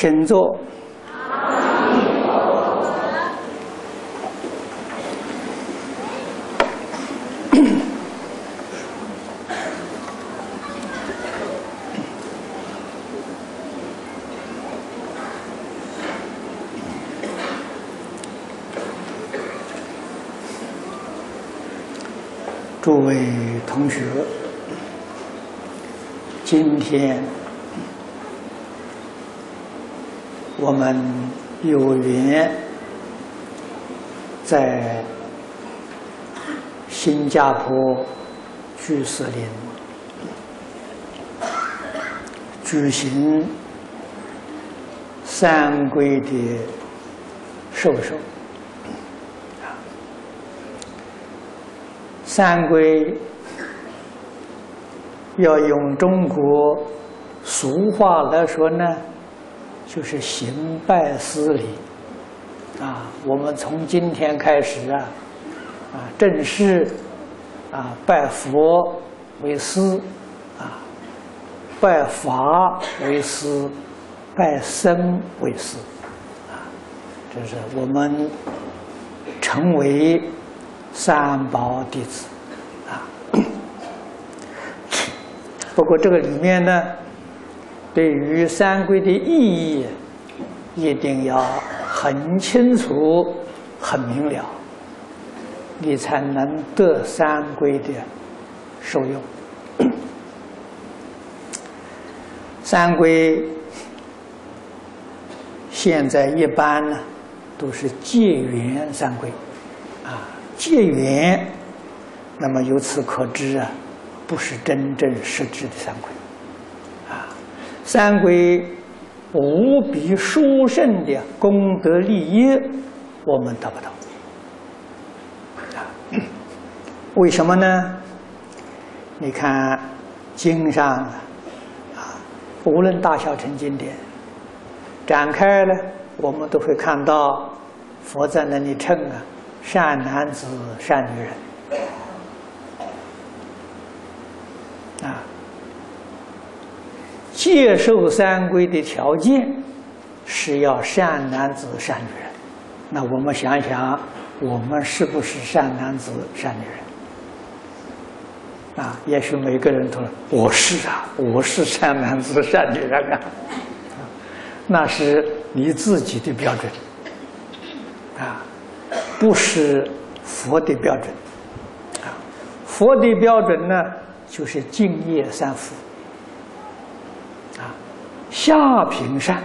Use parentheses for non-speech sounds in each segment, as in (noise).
请坐。诸位同学，今天我们有缘在新加坡居士林举行三规的授受。三规要用中国俗话来说呢，就是行拜师礼啊。我们从今天开始啊，啊，正式啊拜佛为师啊，拜法为师，拜僧为师啊，这是我们成为。三宝弟子，啊，(coughs) 不过这个里面呢，对于三规的意义，一定要很清楚、很明了，你才能得三规的受用。(coughs) 三规现在一般呢，都是戒缘三规，啊。戒缘，那么由此可知啊，不是真正实质的三规，三归无比殊胜的功德利益，我们得不到，为什么呢？你看经上啊，无论大小乘经典展开了，我们都会看到佛在那里称啊。善男子、善女人，啊，接受三规的条件是要善男子、善女人。那我们想想，我们是不是善男子、善女人？啊，也许每个人都说我是啊，我是善男子、善女人啊。那是你自己的标准，啊。不是佛的标准，啊，佛的标准呢，就是敬业三福，下品善，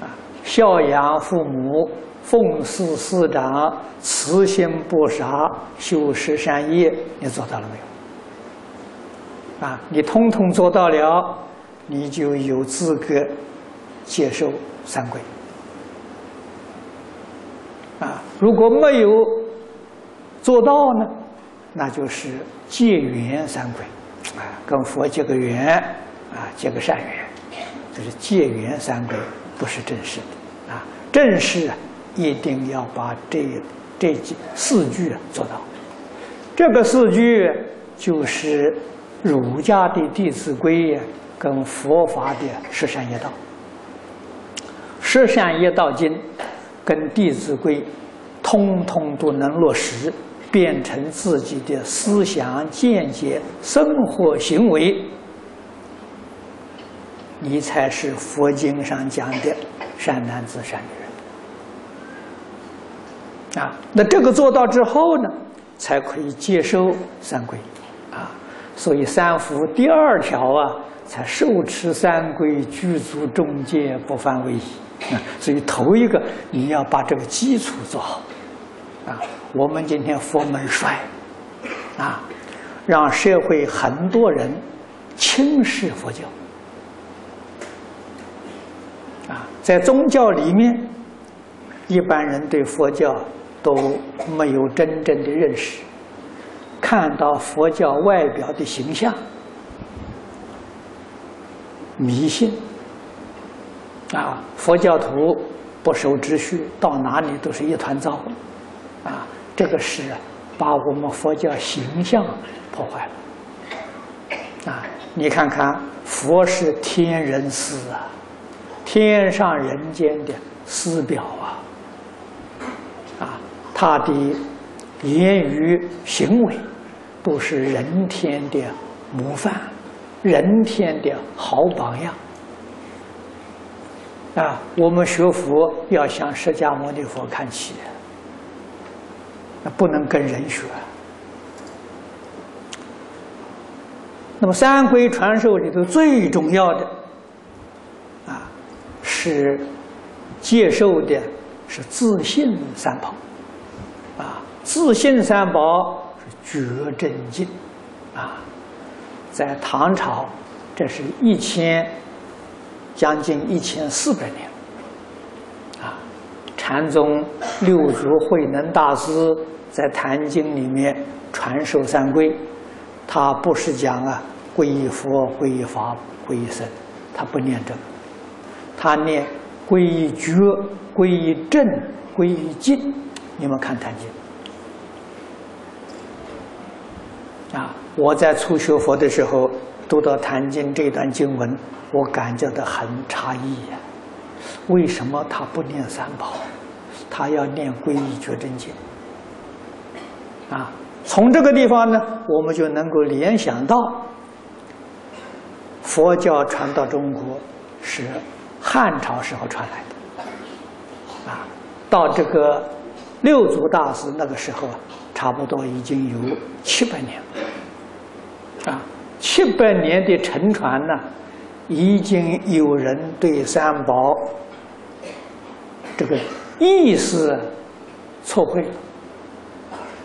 啊，孝养父母，奉事师长，慈心不杀，修十善业，你做到了没有？啊，你通通做到了，你就有资格接受三规。啊，如果没有做到呢，那就是结缘三规，啊，跟佛结个缘，啊，结个善缘，这是结缘三个，不是正式的，啊，正式啊，一定要把这这几四句做到。这个四句就是儒家的《弟子规》跟佛法的十善业道，十善业道经。跟《弟子规》通通都能落实，变成自己的思想见解、生活行为，你才是佛经上讲的善男子、善女人。啊，那这个做到之后呢，才可以接受三规。啊，所以三福第二条啊，才受持三规，具足众戒，不犯威仪。啊，所以头一个你要把这个基础做好，啊，我们今天佛门衰，啊，让社会很多人轻视佛教，啊，在宗教里面，一般人对佛教都没有真正的认识，看到佛教外表的形象，迷信。啊，佛教徒不守秩序，到哪里都是一团糟，啊，这个是把我们佛教形象破坏了。啊，你看看，佛是天人师啊，天上人间的师表啊，啊，他的言语行为都是人天的模范，人天的好榜样。啊，我们学佛要向释迦牟尼佛看齐，那不能跟人学。那么三规传授里头最重要的，是接受的是自信三宝，啊，自信三宝是觉真经，啊，在唐朝，这是一千。将近一千四百年，啊，禅宗六祖慧能大师在《坛经》里面传授三规，他不是讲啊皈依佛、皈依法、皈依僧，他不念这个，他念皈依觉、皈依正、皈依净。你们看《坛经》啊，我在初学佛的时候读到《坛经》这段经文。我感觉到很诧异呀，为什么他不念三宝，他要念皈依觉真经？啊，从这个地方呢，我们就能够联想到，佛教传到中国是汉朝时候传来的，啊，到这个六祖大师那个时候，差不多已经有七百年了，啊，七百年的沉传呢。已经有人对三宝这个意思错会了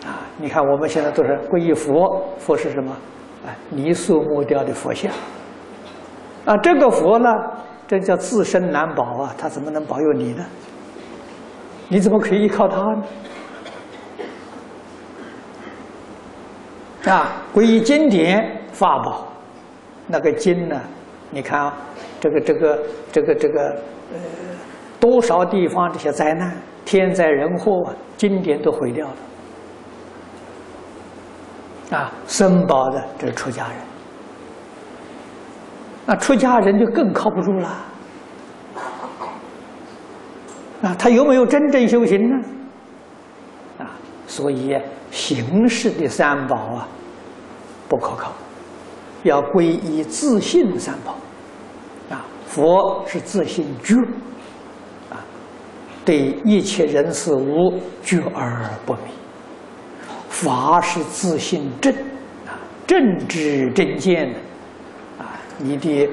啊！你看我们现在都是皈依佛，佛是什么？啊，泥塑木雕的佛像啊！这个佛呢，这叫自身难保啊，他怎么能保佑你呢？你怎么可以依靠他呢？啊，皈依经典法宝，那个经呢？你看啊，这个这个这个这个呃，多少地方这些灾难、天灾人祸，经典都毁掉了啊！僧宝的这是出家人，那出家人就更靠不住了啊！他有没有真正修行呢？啊，所以形式的三宝啊，不可靠。要皈依自信三宝，啊，佛是自信觉，啊，对一切人事物觉而不迷；法是自信正，啊，正知正见的，你的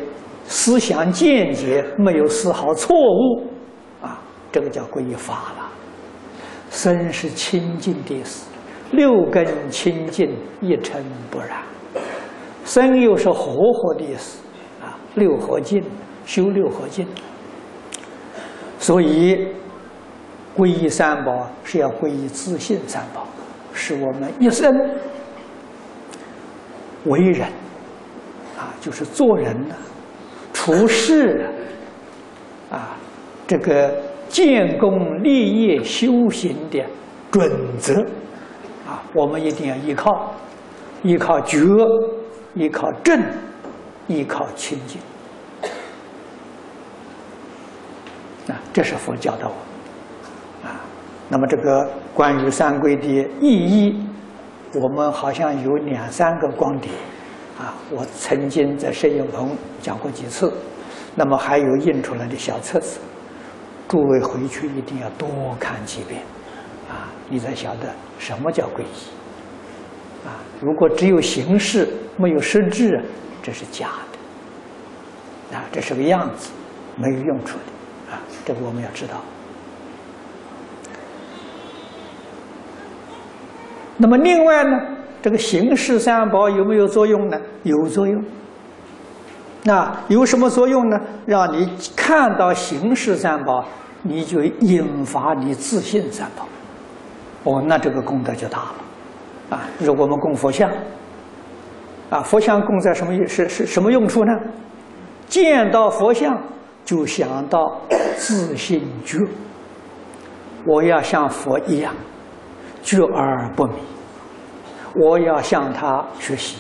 思想见解没有丝毫错误，啊，这个叫皈依法了。身是清净的事，六根清净，一尘不染。生又是活活的意思，啊，六合敬，修六合敬。所以皈依三宝是要皈依自信三宝，是我们一生为人就是做人呢，处事啊，这个建功立业修行的准则啊，我们一定要依靠，依靠觉。依靠正，依靠清净，啊，这是佛教的我，啊，那么这个关于三规的意义，我们好像有两三个观点，啊，我曾经在摄影棚讲过几次，那么还有印出来的小册子，诸位回去一定要多看几遍，啊，你才晓得什么叫皈依。啊，如果只有形式没有实质，这是假的。啊，这是个样子，没有用处的。啊，这个我们要知道。那么另外呢，这个形式三宝有没有作用呢？有作用。那有什么作用呢？让你看到形式三宝，你就引发你自信三宝。哦，那这个功德就大了。啊，如果我们供佛像，啊，佛像供在什么是是什么用处呢？见到佛像就想到自信觉，我要像佛一样觉而不迷，我要向他学习，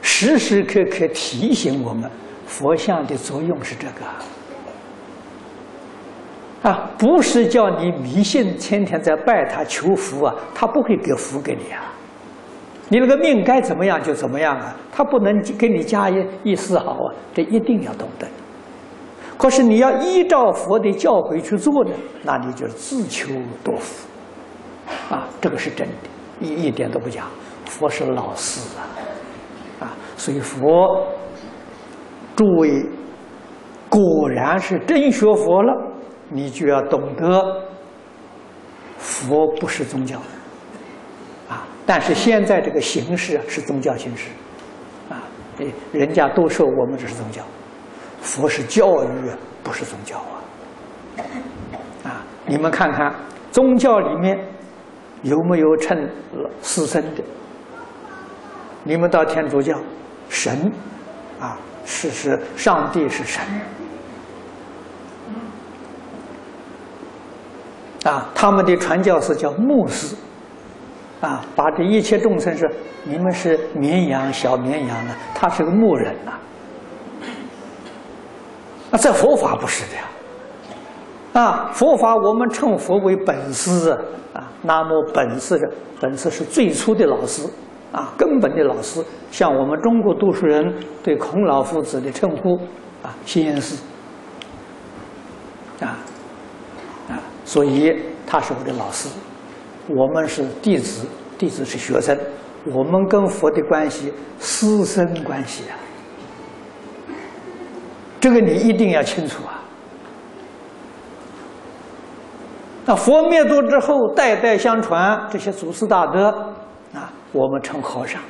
时时刻刻提醒我们，佛像的作用是这个。啊，不是叫你迷信，天天在拜他求福啊，他不会给福给你啊。你那个命该怎么样就怎么样啊，他不能给你加一一丝毫啊，这一定要懂得。可是你要依照佛的教诲去做呢，那你就自求多福，啊，这个是真的，一一点都不假。佛是老师啊，啊，所以佛，诸位果然是真学佛了，你就要懂得，佛不是宗教。啊但是现在这个形式是宗教形式，啊，人家都说我们这是宗教，佛是教育，不是宗教啊，啊，你们看看宗教里面有没有称师生的？你们到天主教，神，啊，是是上帝是神，啊，他们的传教士叫牧师。啊，把这一切众生是你们是绵羊，小绵羊呢，他是个牧人呐。啊，这佛法不是的呀。啊，佛法我们称佛为本师啊，那么本师的本师是最初的老师啊，根本的老师，像我们中国读书人对孔老夫子的称呼啊，先师啊啊，所以他是我的老师。我们是弟子，弟子是学生，我们跟佛的关系师生关系啊，这个你一定要清楚啊。那佛灭度之后，代代相传这些祖师大德，我们称和尚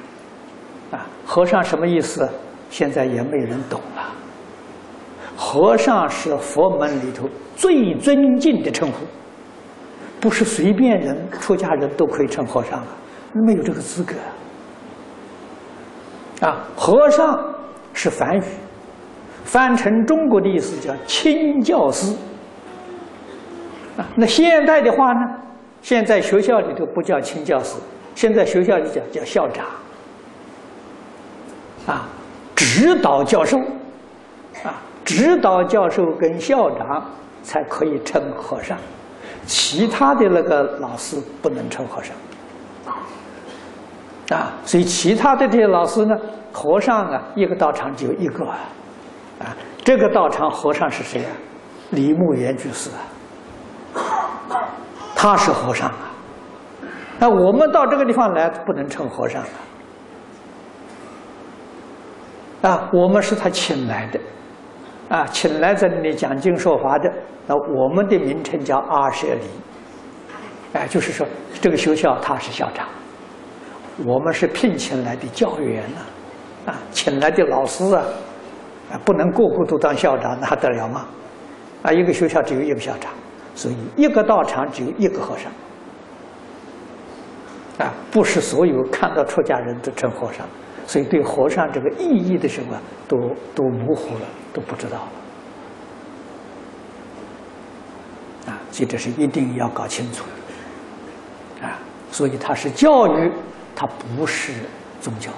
啊，和尚什么意思？现在也没人懂了。和尚是佛门里头最尊敬的称呼。不是随便人出家人都可以称和尚的，没有这个资格啊。和尚是梵语，翻成中国的意思叫清教师啊。那现代的话呢，现在学校里头不叫清教师，现在学校里叫叫校长。啊，指导教授。啊，指导教授跟校长才可以称和尚。其他的那个老师不能称和尚。啊，所以其他的这些老师呢，和尚啊，一个道场只有一个啊，这个道场和尚是谁啊？李牧言居士啊，他是和尚啊，那我们到这个地方来不能称和尚啊，啊，我们是他请来的。啊，请来在这里讲经说法的，那我们的名称叫阿舍离，哎，就是说这个学校他是校长，我们是聘请来的教员呐，啊，请来的老师啊，啊，不能个个都当校长，那还得了吗？啊，一个学校只有一个校长，所以一个道场只有一个和尚，啊，不是所有看到出家人都成和尚。所以，对和尚这个意义的时候啊，都都模糊了，都不知道了啊。所以，这是一定要搞清楚的啊。所以，它是教育，它不是宗教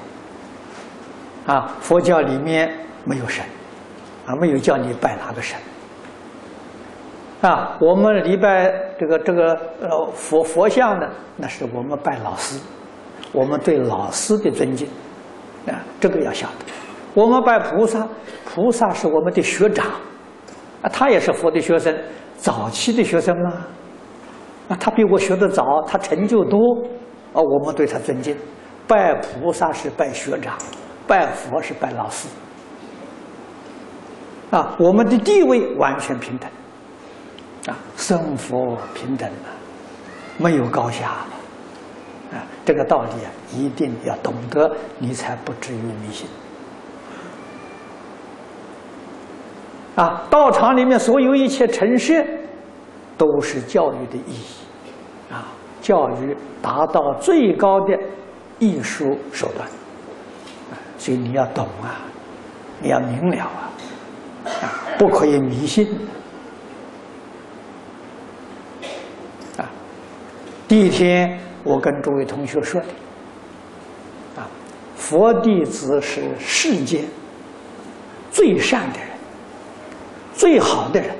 啊。佛教里面没有神啊，没有叫你拜哪个神啊。我们礼拜这个这个呃佛佛像呢，那是我们拜老师，我们对老师的尊敬。啊，这个要晓得。我们拜菩萨，菩萨是我们的学长，啊，他也是佛的学生，早期的学生啊，啊，他比我学的早，他成就多，啊，我们对他尊敬。拜菩萨是拜学长，拜佛是拜老师，啊，我们的地位完全平等，啊，生佛平等啊，没有高下。啊，这个道理啊，一定要懂得，你才不至于迷信。啊，道场里面所有一切陈设，都是教育的意义，啊，教育达到最高的艺术手段，所以你要懂啊，你要明了啊，啊，不可以迷信。第一天。我跟诸位同学说的，啊，佛弟子是世间最善的人，最好的人，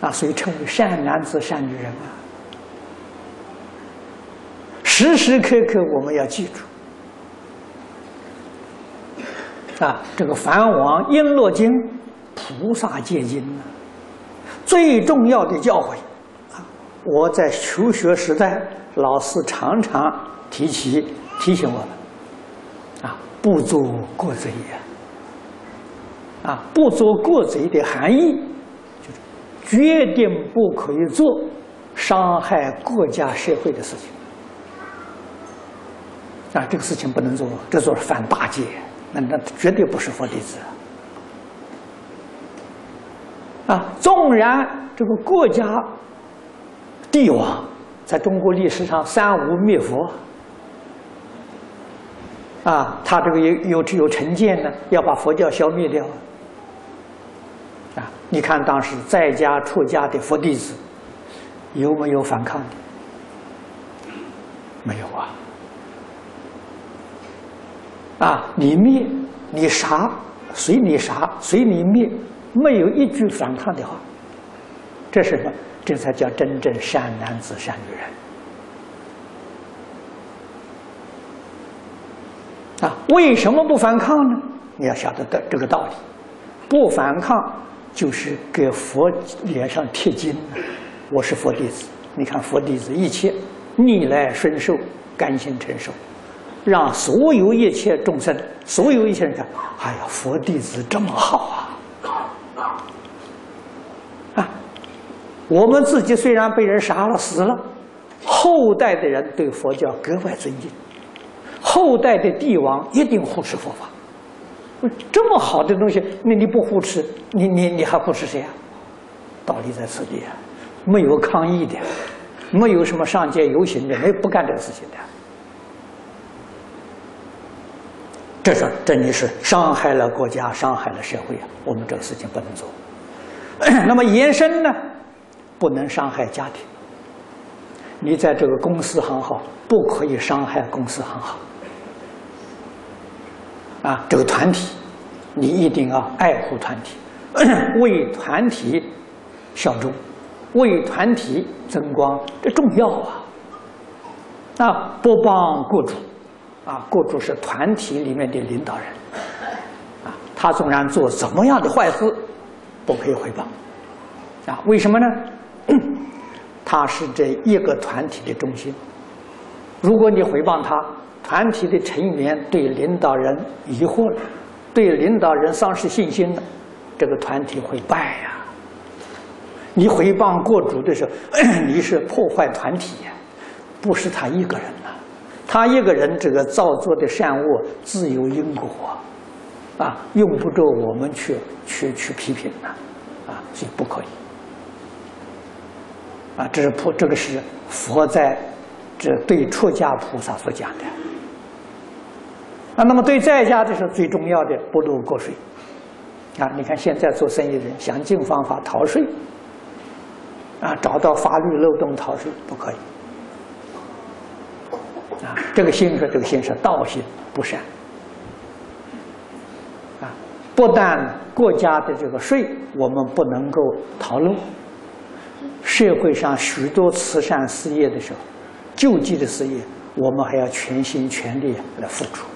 啊，所以称为善男子、善女人啊。时时刻刻我们要记住啊，这个《梵王璎珞经》菩萨戒经啊，最重要的教诲，我在求学时代，老师常常提起提醒我们啊，不做过贼呀。啊，不做过贼的含义，就是决定不可以做伤害国家社会的事情。啊，这个事情不能做，这做是犯大戒，那那绝对不是佛弟子。啊，纵然这个国家帝王在中国历史上三无灭佛，啊，他这个有有有成见呢，要把佛教消灭掉。啊，你看当时在家出家的佛弟子，有没有反抗的？没有啊！啊，你灭你杀，随你杀，随你灭，没有一句反抗的话，这是什么？这才叫真正善男子、善女人。啊，为什么不反抗呢？你要晓得的这个道理，不反抗。就是给佛脸上贴金我是佛弟子，你看佛弟子一切逆来顺受，甘心承受，让所有一切众生，所有一切人看，哎呀，佛弟子这么好啊！我们自己虽然被人杀了死了，后代的人对佛教格外尊敬，后代的帝王一定护持佛法。这么好的东西，那你不护持，你你你还护持谁啊？道理在此地啊，没有抗议的，没有什么上街游行的，没有不干这个事情的。这是这你是伤害了国家，伤害了社会啊！我们这个事情不能做。(coughs) 那么延伸呢，不能伤害家庭。你在这个公司很好，不可以伤害公司很好。啊，这个团体，你一定要爱护团体，(clears throat) 为团体效忠，为团体增光，这重要啊！啊，不帮国主，啊，国主是团体里面的领导人，啊，他纵然做怎么样的坏事，不可以回报，啊，为什么呢？他是这一个团体的中心，如果你回报他。团体的成员对领导人疑惑了，对领导人丧失信心了，这个团体会败呀。你诽谤过主的时候，(clears throat) 你是破坏团体呀，不是他一个人呐。他一个人这个造作的善恶自有因果，啊，用不着我们去去去批评呐，啊，所以不可以。啊，这是菩，这个是佛在这对出家菩萨所讲的。啊，那么对在家的时候，最重要的不漏过税。啊，你看现在做生意的人想尽方法逃税，啊，找到法律漏洞逃税不可以。啊，这个心是这个心是道心不善。啊，不但国家的这个税我们不能够逃漏，社会上许多慈善事业的时候，救济的事业，我们还要全心全力来付出。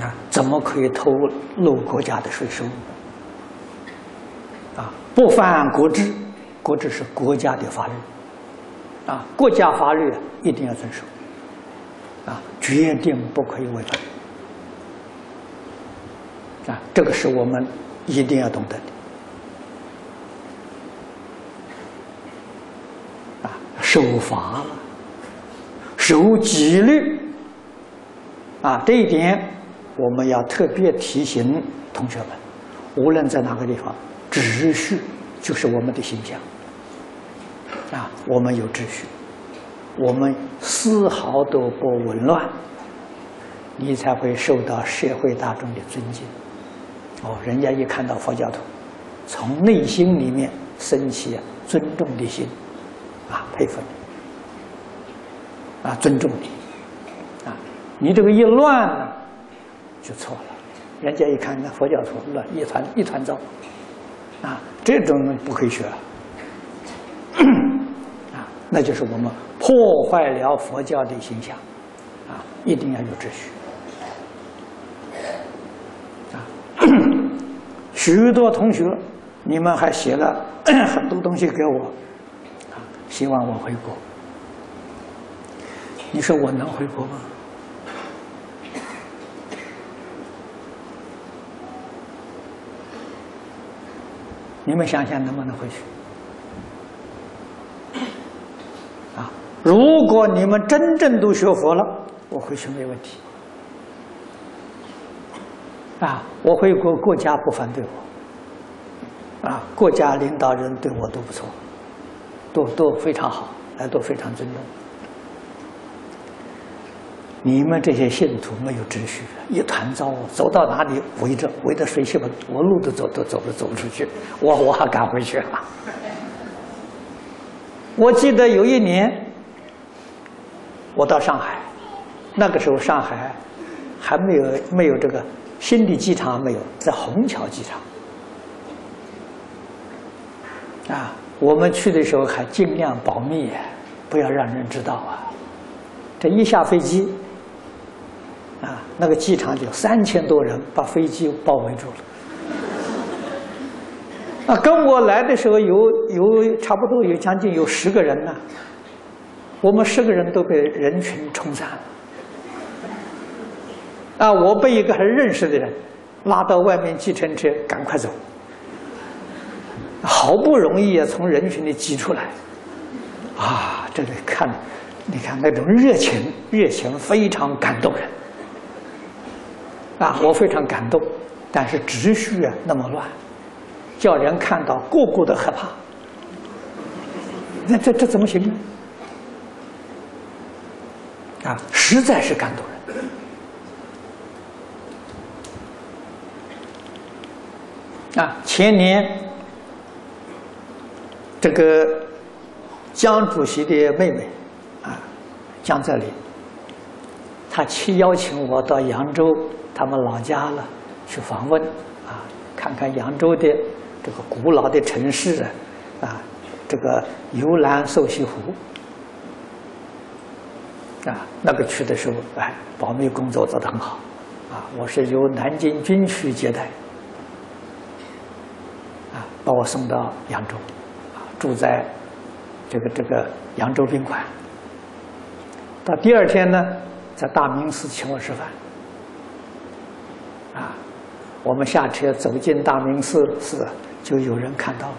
啊，怎么可以偷漏国家的税收？啊，不犯国制，国制是国家的法律，啊，国家法律一定要遵守，啊，决定不可以违反，啊，这个是我们一定要懂得的，啊，守法，守纪律，啊，这一点。我们要特别提醒同学们，无论在哪个地方，秩序就是我们的形象。啊，我们有秩序，我们丝毫都不紊乱，你才会受到社会大众的尊敬。哦，人家一看到佛教徒，从内心里面升起尊重的心，佩服你，啊，尊重你，啊，你这个一乱呢？就错了，人家一看那佛教徒乱一团一团糟，啊，这种不可以学。(coughs) 啊，那就是我们破坏了佛教的形象，啊，一定要有秩序。啊，(coughs) 许多同学，你们还写了 (coughs) 很多东西给我，希望我回国。你说我能回国吗？你们想想能不能回去？啊，如果你们真正都学佛了，我回去没问题。啊，我回国，国家不反对我。啊，国家领导人对我都不错，都都非常好，哎，都非常尊重。你们这些信徒没有秩序，一团糟，走到哪里围着围着水泄不我路都走都走不走不出去，我我还赶回去啊。(laughs) 我记得有一年，我到上海，那个时候上海还没有没有这个新的机场没有，在虹桥机场。啊，我们去的时候还尽量保密，不要让人知道啊。这一下飞机。啊，那个机场就三千多人把飞机包围住了。啊，跟我来的时候有有差不多有将近有十个人呢，我们十个人都被人群冲散了。啊，我被一个还认识的人拉到外面计程车，赶快走。好不容易啊，从人群里挤出来，啊，这里看，你看那种热情，热情非常感动人。啊，我非常感动，但是秩序啊那么乱，叫人看到个个都害怕，那这这怎么行呢？啊，实在是感动人。啊，前年这个江主席的妹妹啊，江泽林，他去邀请我到扬州。他们老家了，去访问啊，看看扬州的这个古老的城市啊，这个游览瘦西湖啊，那个去的时候，哎，保密工作做得很好啊。我是由南京军区接待啊，把我送到扬州，住在这个这个扬州宾馆。到第二天呢，在大明寺请我吃饭。啊，我们下车走进大明寺寺，就有人看到了。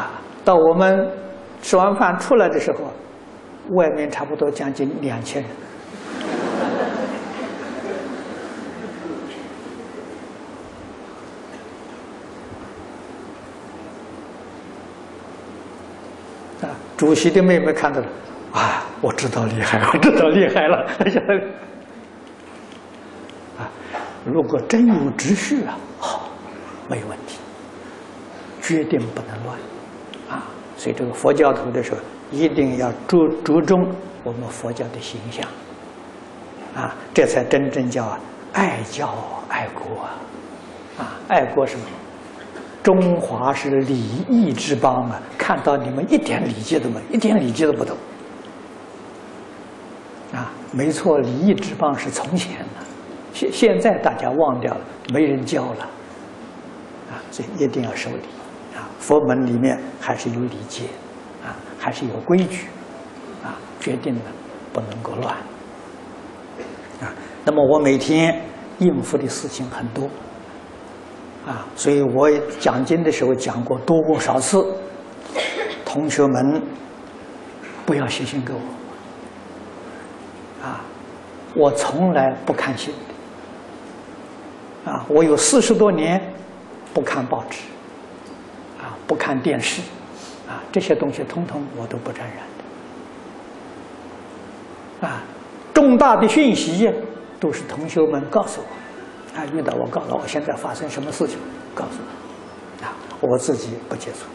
啊，到我们吃完饭出来的时候，外面差不多将近两千人。啊，主席的妹妹看到了，啊，我知道厉害，(laughs) 我知道厉害了，(laughs) 如果真有秩序啊，好，没问题，决定不能乱，啊，所以这个佛教徒的时候，一定要注注重我们佛教的形象，啊，这才真正叫爱教爱国，啊，爱国什么？中华是礼义之邦啊，看到你们一点礼节都没，一点礼节都不懂，啊，没错，礼义之邦是从前的。现现在大家忘掉了，没人教了，啊，所以一定要守礼，啊，佛门里面还是有礼节，啊，还是有规矩，啊，决定了不能够乱，啊，那么我每天应付的事情很多，啊，所以我讲经的时候讲过多少次，同学们不要写信给我，啊，我从来不看信。啊，我有四十多年不看报纸，啊，不看电视，啊，这些东西通通我都不沾染的。啊，重大的讯息都是同学们告诉我，啊，遇到我告诉我现在发生什么事情，告诉我，啊，我自己不接触。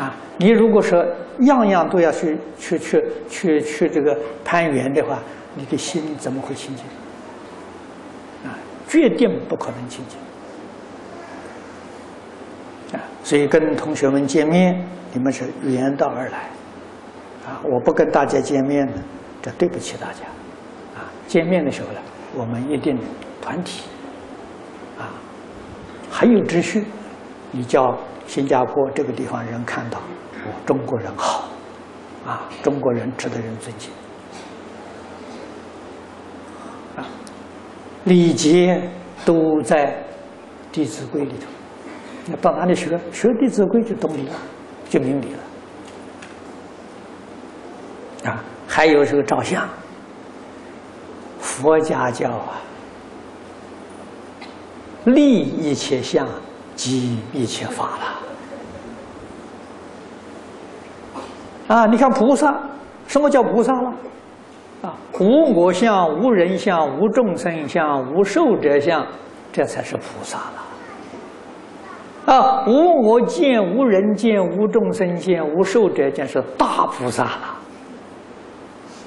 啊，你如果说样样都要去去去去去这个攀缘的话，你的心怎么会清净？啊决定不可能清净啊所以跟同学们见面，你们是远道而来，啊，我不跟大家见面呢，这对不起大家，啊，见面的时候呢，我们一定团体，啊，很有秩序，你叫新加坡这个地方人看到，哦，中国人好，啊，中国人值得人尊敬。礼节都在《弟子规》里头。那到哪里学？学《弟子规》就懂礼了，就明理了。啊，还有这个照相。佛家教啊，立一切相，即一切法了。啊，你看菩萨，什么叫菩萨了？啊，无我相、无人相、无众生相、无寿者相，这才是菩萨了。啊，无我见、无人见、无众生见、无寿者见，是大菩萨了。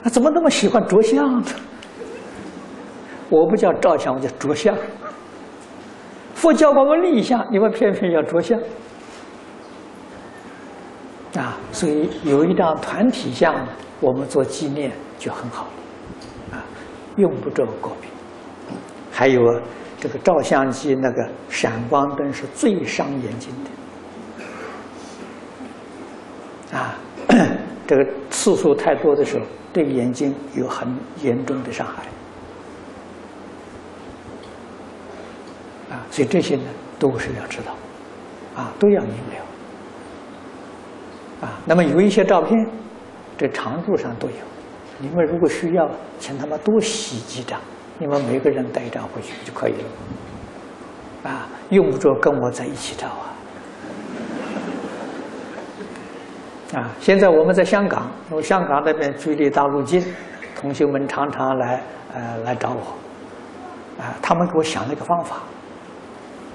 啊，怎么那么喜欢着相呢？我不叫照相，我叫着相。佛教我们立相，你们偏偏要着相。啊，所以有一张团体像，我们做纪念。就很好了，啊，用不着过敏。还有这个照相机那个闪光灯是最伤眼睛的，啊，(clears throat) 这个次数太多的时候，对眼睛有很严重的伤害。所以这些呢都是要知道，啊，都要明了。啊，那么有一些照片，这长度上都有。你们如果需要，请他们多洗几张，你们每个人带一张回去就可以了。啊，用不着跟我在一起照啊。啊，现在我们在香港，因为香港那边距离大陆近，同学们常常来呃来找我，啊，他们给我想了一个方法，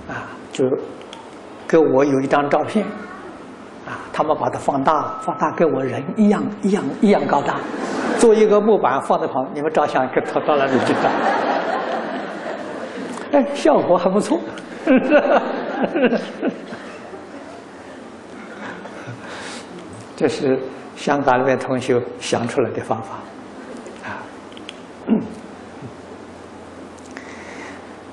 啊，就给我有一张照片，啊，他们把它放大，放大跟我人一样一样一样高大。做一个木板放在旁，你们照相可到到那里去照，(laughs) 哎，效果还不错，(laughs) 这是香港那边同学想出来的方法，啊，(coughs)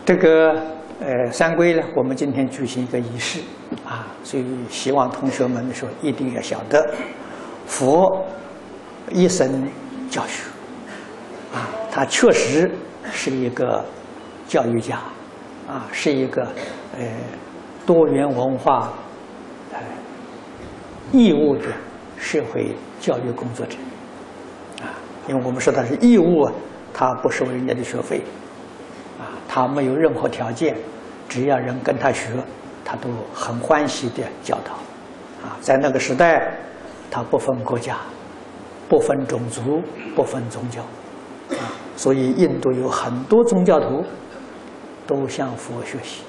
这个呃三规呢，我们今天举行一个仪式，啊，所以希望同学们说一定要晓得，佛一生。教学，啊，他确实是一个教育家，啊，是一个呃多元文化呃义务的社会教育工作者，啊，因为我们说他是义务，他不收人家的学费，啊，他没有任何条件，只要人跟他学，他都很欢喜的教导，啊，在那个时代，他不分国家。不分种族，不分宗教，啊，所以印度有很多宗教徒都向佛学习，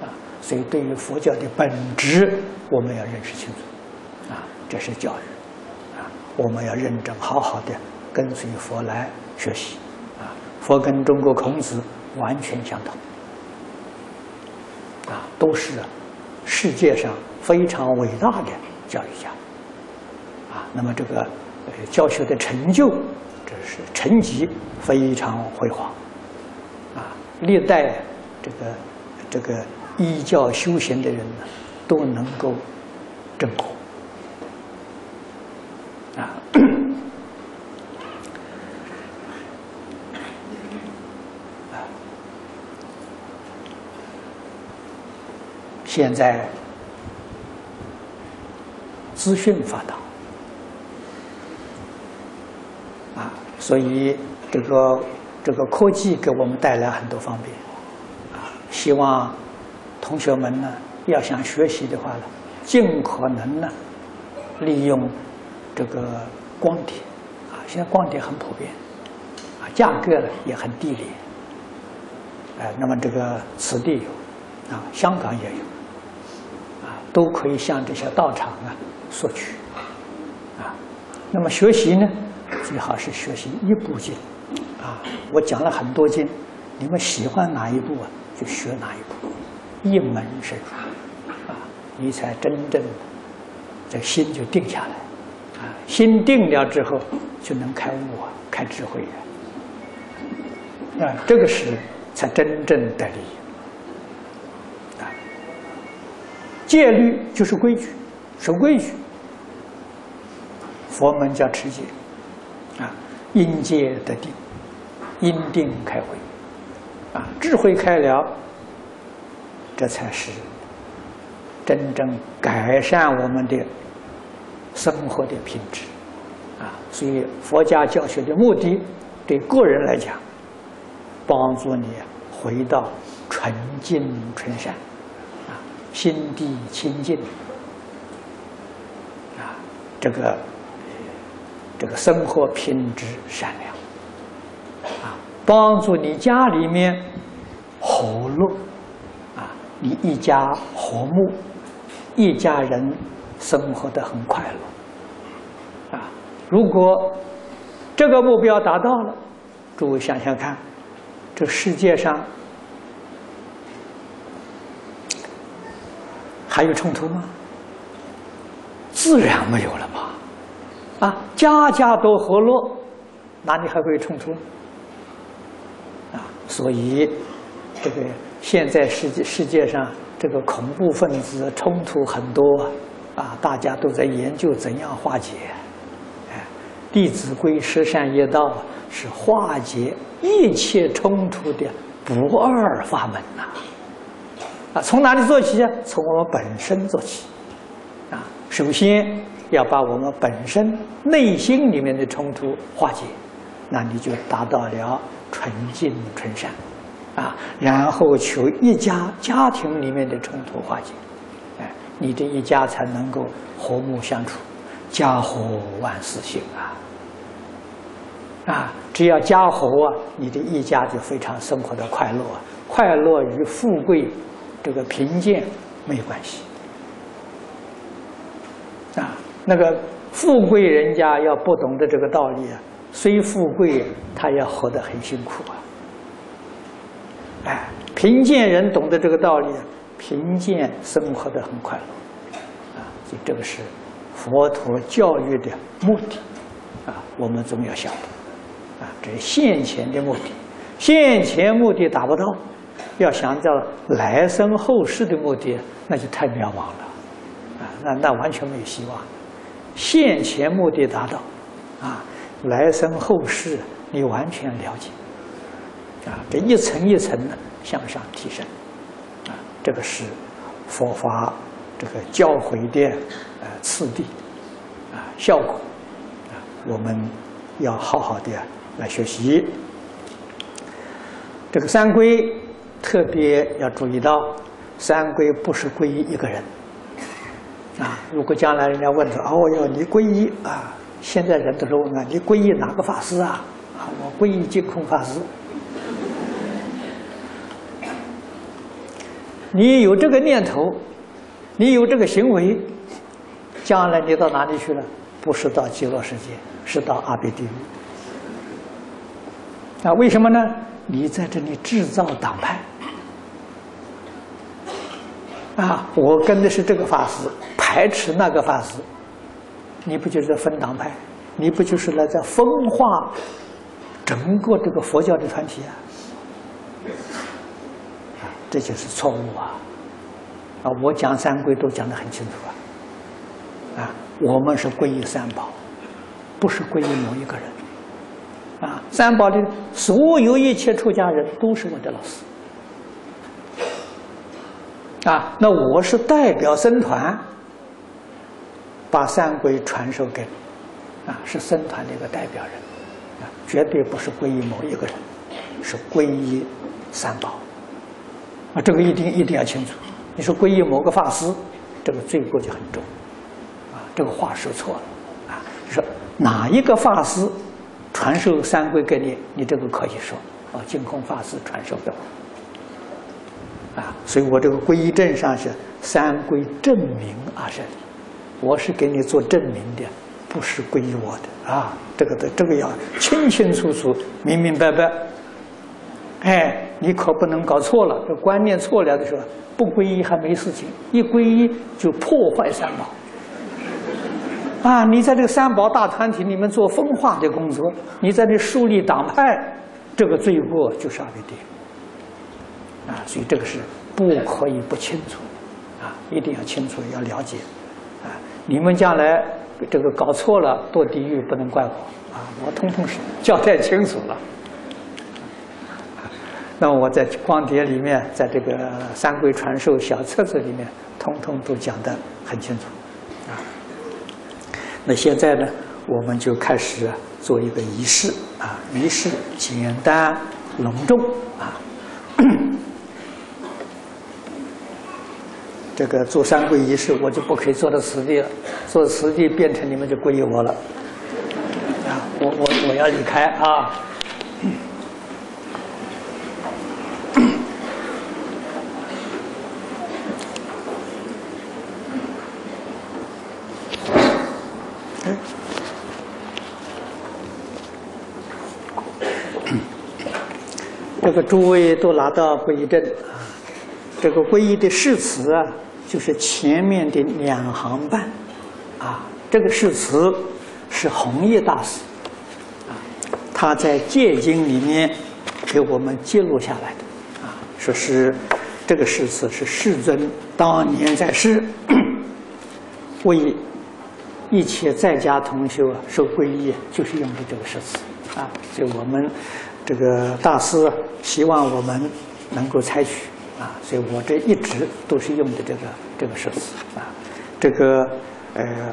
啊，所以对于佛教的本质，我们要认识清楚，啊，这是教育，啊，我们要认真好好的跟随佛来学习，啊，佛跟中国孔子完全相同，啊，都是世界上非常伟大的教育家，啊，那么这个。教学的成就，这是成绩非常辉煌，啊，历代这个这个依教修行的人呢，都能够正果，啊，现在资讯发达。啊。所以，这个这个科技给我们带来很多方便，啊，希望同学们呢要想学习的话呢，尽可能呢利用这个光碟，啊，现在光碟很普遍，啊，价格呢也很低廉，哎，那么这个此地有，啊，香港也有，都可以向这些道场啊索取，啊，那么学习呢？最好是学习一部经，啊，我讲了很多经，你们喜欢哪一部啊，就学哪一部，一门深入，啊，你才真正的这心就定下来，啊，心定了之后就能开悟啊，开智慧啊，啊，这个是才真正的利戒律就是规矩，守规矩，佛门叫持戒，啊，因戒得定，因定开慧，啊，智慧开了，这才是。真正改善我们的生活的品质，啊，所以佛家教学的目的，对个人来讲，帮助你回到纯净纯善，心地清净，啊，这个这个生活品质善良，啊，帮助你家里面和乐，啊，你一家和睦。一家人生活的很快乐，啊！如果这个目标达到了，诸位想想看，这世界上还有冲突吗？自然没有了吧？啊，家家都和乐，哪里还会有冲突？啊，所以这个现在世界世界上。这个恐怖分子冲突很多啊，大家都在研究怎样化解。哎，《弟子规》十善业道是化解一切冲突的不二法门呐。啊，啊从哪里做起啊？从我们本身做起。啊，首先要把我们本身内心里面的冲突化解，那你就达到了纯净纯善。啊，然后求一家家庭里面的冲突化解，哎，你这一家才能够和睦相处，家和万事兴啊！啊，只要家和啊，你的一家就非常生活的快乐，快乐与富贵这个贫贱没有关系。啊，那个富贵人家要不懂得这个道理啊，虽富贵，他也活得很辛苦啊。哎，贫贱人懂得这个道理，贫贱生活的很快乐，啊，所以这个是佛陀教育的目的，啊，我们总要晓得，啊，这是现前的目的，现前目的达不到，要想到来生后世的目的，那就太渺茫了，啊，那那完全没有希望。现前目的达到，啊，来生后世你完全了解。啊，这一层一层的向上提升，啊，这个是佛法这个教诲的呃次第，啊，效果，啊，我们要好好的来学习。这个三规特别要注意到，三皈不是皈依一个人，啊，如果将来人家问说，哦哟，你皈依啊，现在人都是问啊，你皈依哪个法师啊？啊，我皈依净空法师。你有这个念头，你有这个行为，将来你到哪里去了？不是到极乐世界，是到阿鼻地狱。啊，为什么呢？你在这里制造党派。啊，我跟的是这个法师，排斥那个法师，你不就是分党派？你不就是来在分化整个这个佛教的团体啊？这就是错误啊！啊，我讲三规都讲得很清楚啊！啊，我们是皈依三宝，不是皈依某一个人。啊，三宝的所有一切出家人都是我的老师。啊，那我是代表僧团，把三规传授给你，啊，是僧团的一个代表人，啊，绝对不是皈依某一个人，是皈依三宝。啊，这个一定一定要清楚。你说皈依某个法师，这个罪过就很重。啊，这个话说错了。啊，说哪一个法师传授三规给你，你这个可以说。啊，净空法师传授给我。啊，所以我这个皈依证上是三皈证明啊，是我是给你做证明的，不是皈依我的。啊，这个的这个要清清楚楚、明明白白。哎，你可不能搞错了，这观念错了的时候，不皈依还没事情，一皈依就破坏三宝。啊，你在这个三宝大团体里面做分化的工作，你在这树立党派，这个罪过就少一点。啊，所以这个是不可以不清楚，啊，一定要清楚要了解。啊，你们将来这个搞错了堕地狱不能怪我，啊，我通通是交代清楚了。那我在光碟里面，在这个三规传授小册子里面，通通都讲得很清楚。啊，那现在呢，我们就开始做一个仪式啊，仪式简单隆重啊。(coughs) 这个做三皈仪式，我就不可以做到此地了，做此地变成你们就皈依我了。啊，我我我要离开啊。这个诸位都拿到皈依证啊，这个皈依的誓词啊，就是前面的两行半，啊，这个誓词是弘一大师啊，他在戒经里面给我们记录下来的啊，说是这个誓词是世尊当年在世 (coughs) 为一切在家同修啊受皈依，就是用的这个誓词啊，所以我们。这个大师希望我们能够采取啊，所以我这一直都是用的这个这个设施啊，这个呃，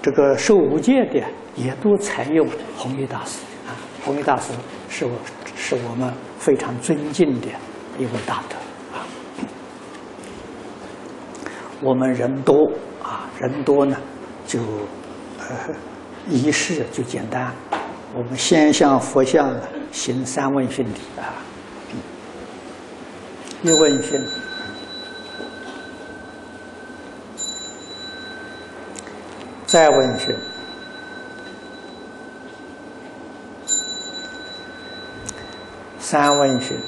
这个受无戒的也都采用弘一大师啊，弘一大师是我是我们非常尊敬的一位大德啊。我们人多啊，人多呢就呃仪式就简单，我们先向佛像。行三问训礼啊，一问训，再问训，三问训。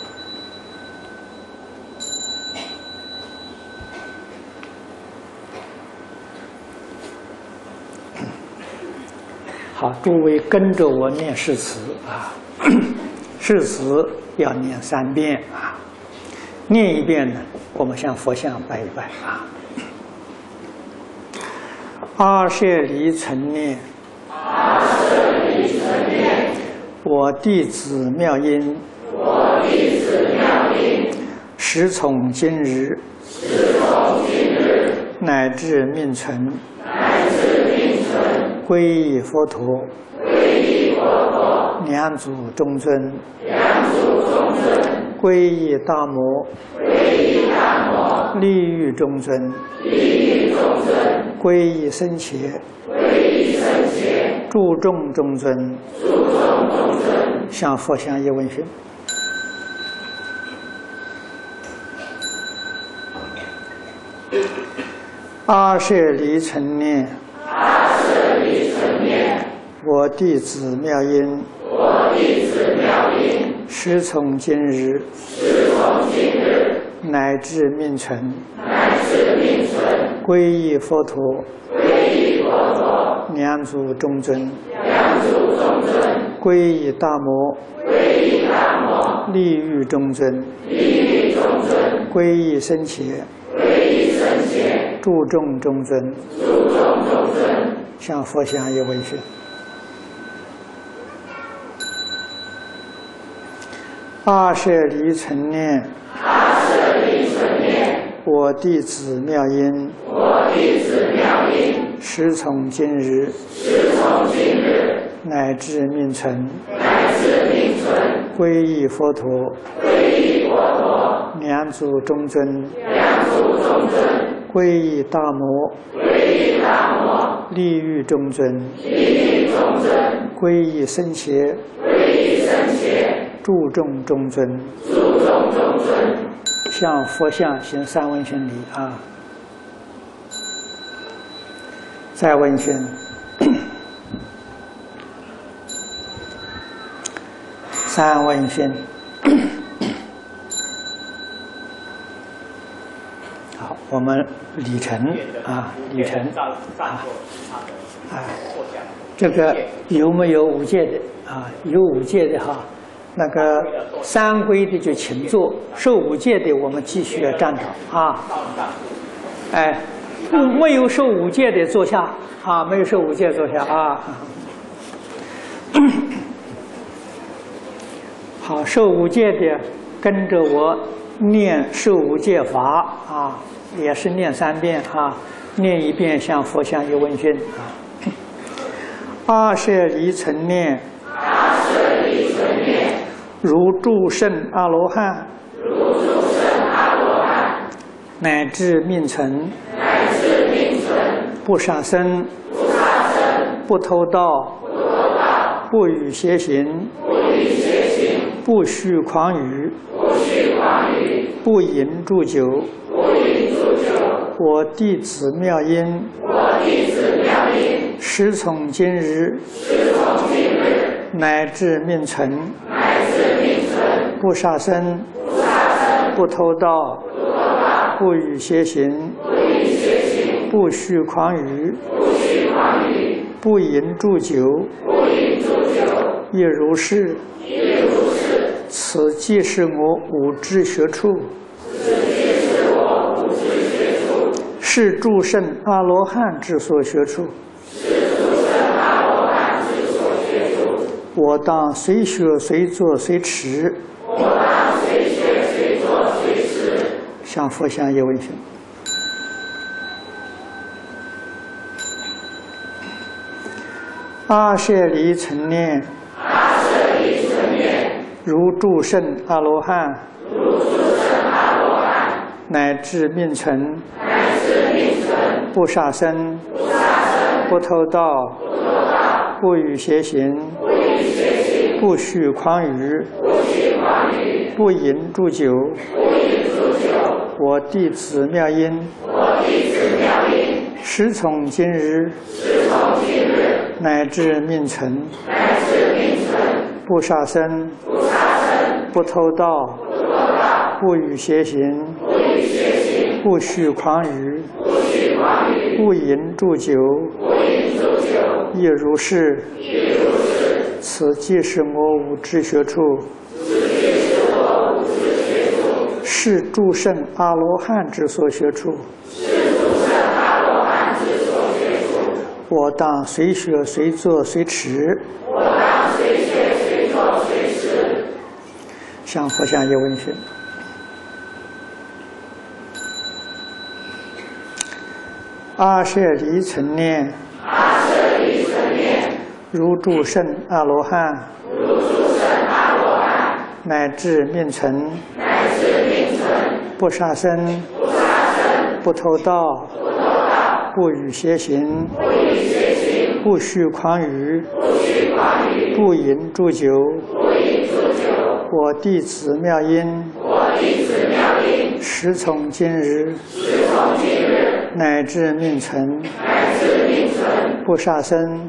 好，诸位跟着我念誓词啊。(coughs) 誓词要念三遍啊，念一遍呢，我们向佛像拜一拜。啊。阿舍离存念，阿舍离存念，我弟子妙音，我弟子妙音，时从今日，时从今日，乃至命存，乃至命存，皈依佛陀，皈依佛陀。两祖中尊，两祖中尊，皈依大摩，皈依大摩，利欲中尊，利欲中尊，皈依僧伽，皈依僧伽，注重中尊，注重中尊，向佛像一问讯。阿舍离存念，阿舍念，我弟子妙音。我弟子妙音，时从今日，时从今日，乃至命存，乃至命存，皈依佛陀，皈依佛陀，两祖中尊，两祖中尊，皈依大摩，皈依大摩，利欲中尊，利欲中尊，皈依僧伽，皈依僧伽，注重中尊，注重中尊，向佛像一问讯。阿舍离存念，阿舍离存念，我弟子妙音，我弟子妙音，时从今日，时从今日，乃至命存，乃至命存，皈依佛陀，皈依佛陀，两祖中尊，两祖中尊，皈依大摩，皈依大摩，利欲中尊，利欲中尊，皈依僧伽，皈依僧伽。注重中尊，注重中尊，向佛像行三问行礼啊！再问讯，(coughs) 三问讯。(coughs) 好，我们礼成啊，礼成啊！啊，这个有没有五戒的啊？有五戒的哈。那个三规的就请坐，受五戒的我们继续要站着啊。哎，不没有受五戒的坐下啊，没有受五戒坐下啊。(coughs) 好，受五戒的跟着我念受五戒法啊，也是念三遍啊，念一遍像佛像一问讯啊。(coughs) 二舍离尘念，二舍离尘念，如诸圣阿罗汉，如诸圣阿罗汉，乃至命存，乃至命存，不杀生，不杀生，不偷盗，不偷盗，不与邪行，不与邪行，不虚诳语，不虚诳语，不饮祝酒。不饮祝酒。我弟子妙音，我弟子妙音，时从今日，时从今日，乃至命存，乃至命存，不杀生，不偷盗，不与邪行，不虚诳语，不饮祝酒。亦如是。此即是我五知学处，此即是我五知学处，是诸圣阿罗汉之所学处。是诸圣阿罗汉之所学处。我当随学随做随持，我当随学随做随持。向佛像一问讯。阿舍离尘念，阿舍离尘念，如诸圣阿罗汉，如诸圣阿罗汉，乃至命存，乃至命存，不杀生，不杀生，不偷盗，不偷盗，不与邪行，不与邪行，不虚诳语，不，不饮祝酒。不饮祝酒。我弟子妙音，我弟子妙音，时从今日，时从今日，乃至命存，乃至命存，不杀生，不杀生，不偷盗，不偷盗，不与邪行，不与邪行，不虚诳语，不饮祝酒，不饮祝酒。亦如是。亦如是。此即是我五知学处，是诸圣阿罗汉之所学处。是诸圣阿罗汉之所学处。我当随学随做随持，我当随学随做随持。向佛像一问讯。阿舍离尘念，阿舍离尘念，如诸圣阿罗汉，如诸圣阿罗汉，乃至命存，乃至命，不杀生，不偷盗，不与邪行，不与邪行，不虚诳语，不饮祝酒。我弟子妙音，时从今日，乃至命存，不杀生，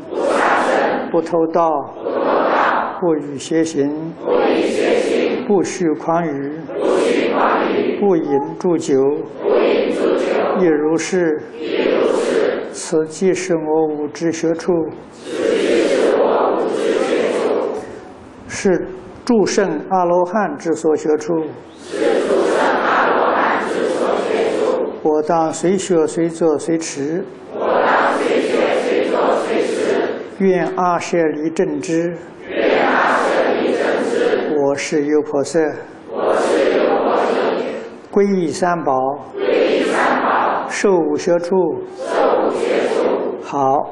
不偷盗，不与邪行，不与邪行，不虚诳语，不饮祝酒。亦如是。此即是我五知学处，此即是我五知学处，是诸圣阿罗汉之所学处。是诸圣阿罗汉之所学处。我当随学随做随持，我当随学随做随持。愿阿舍离正知，愿阿舍离正我是优婆塞。皈依三宝，皈依三宝，受五学处。受五学处。好，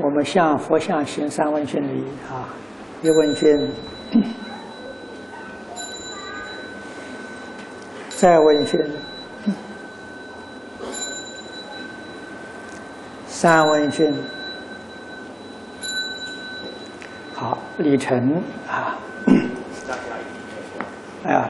我们向佛像行三问讯礼。啊，一问讯，(coughs) 再问讯，三问讯。好，李晨啊。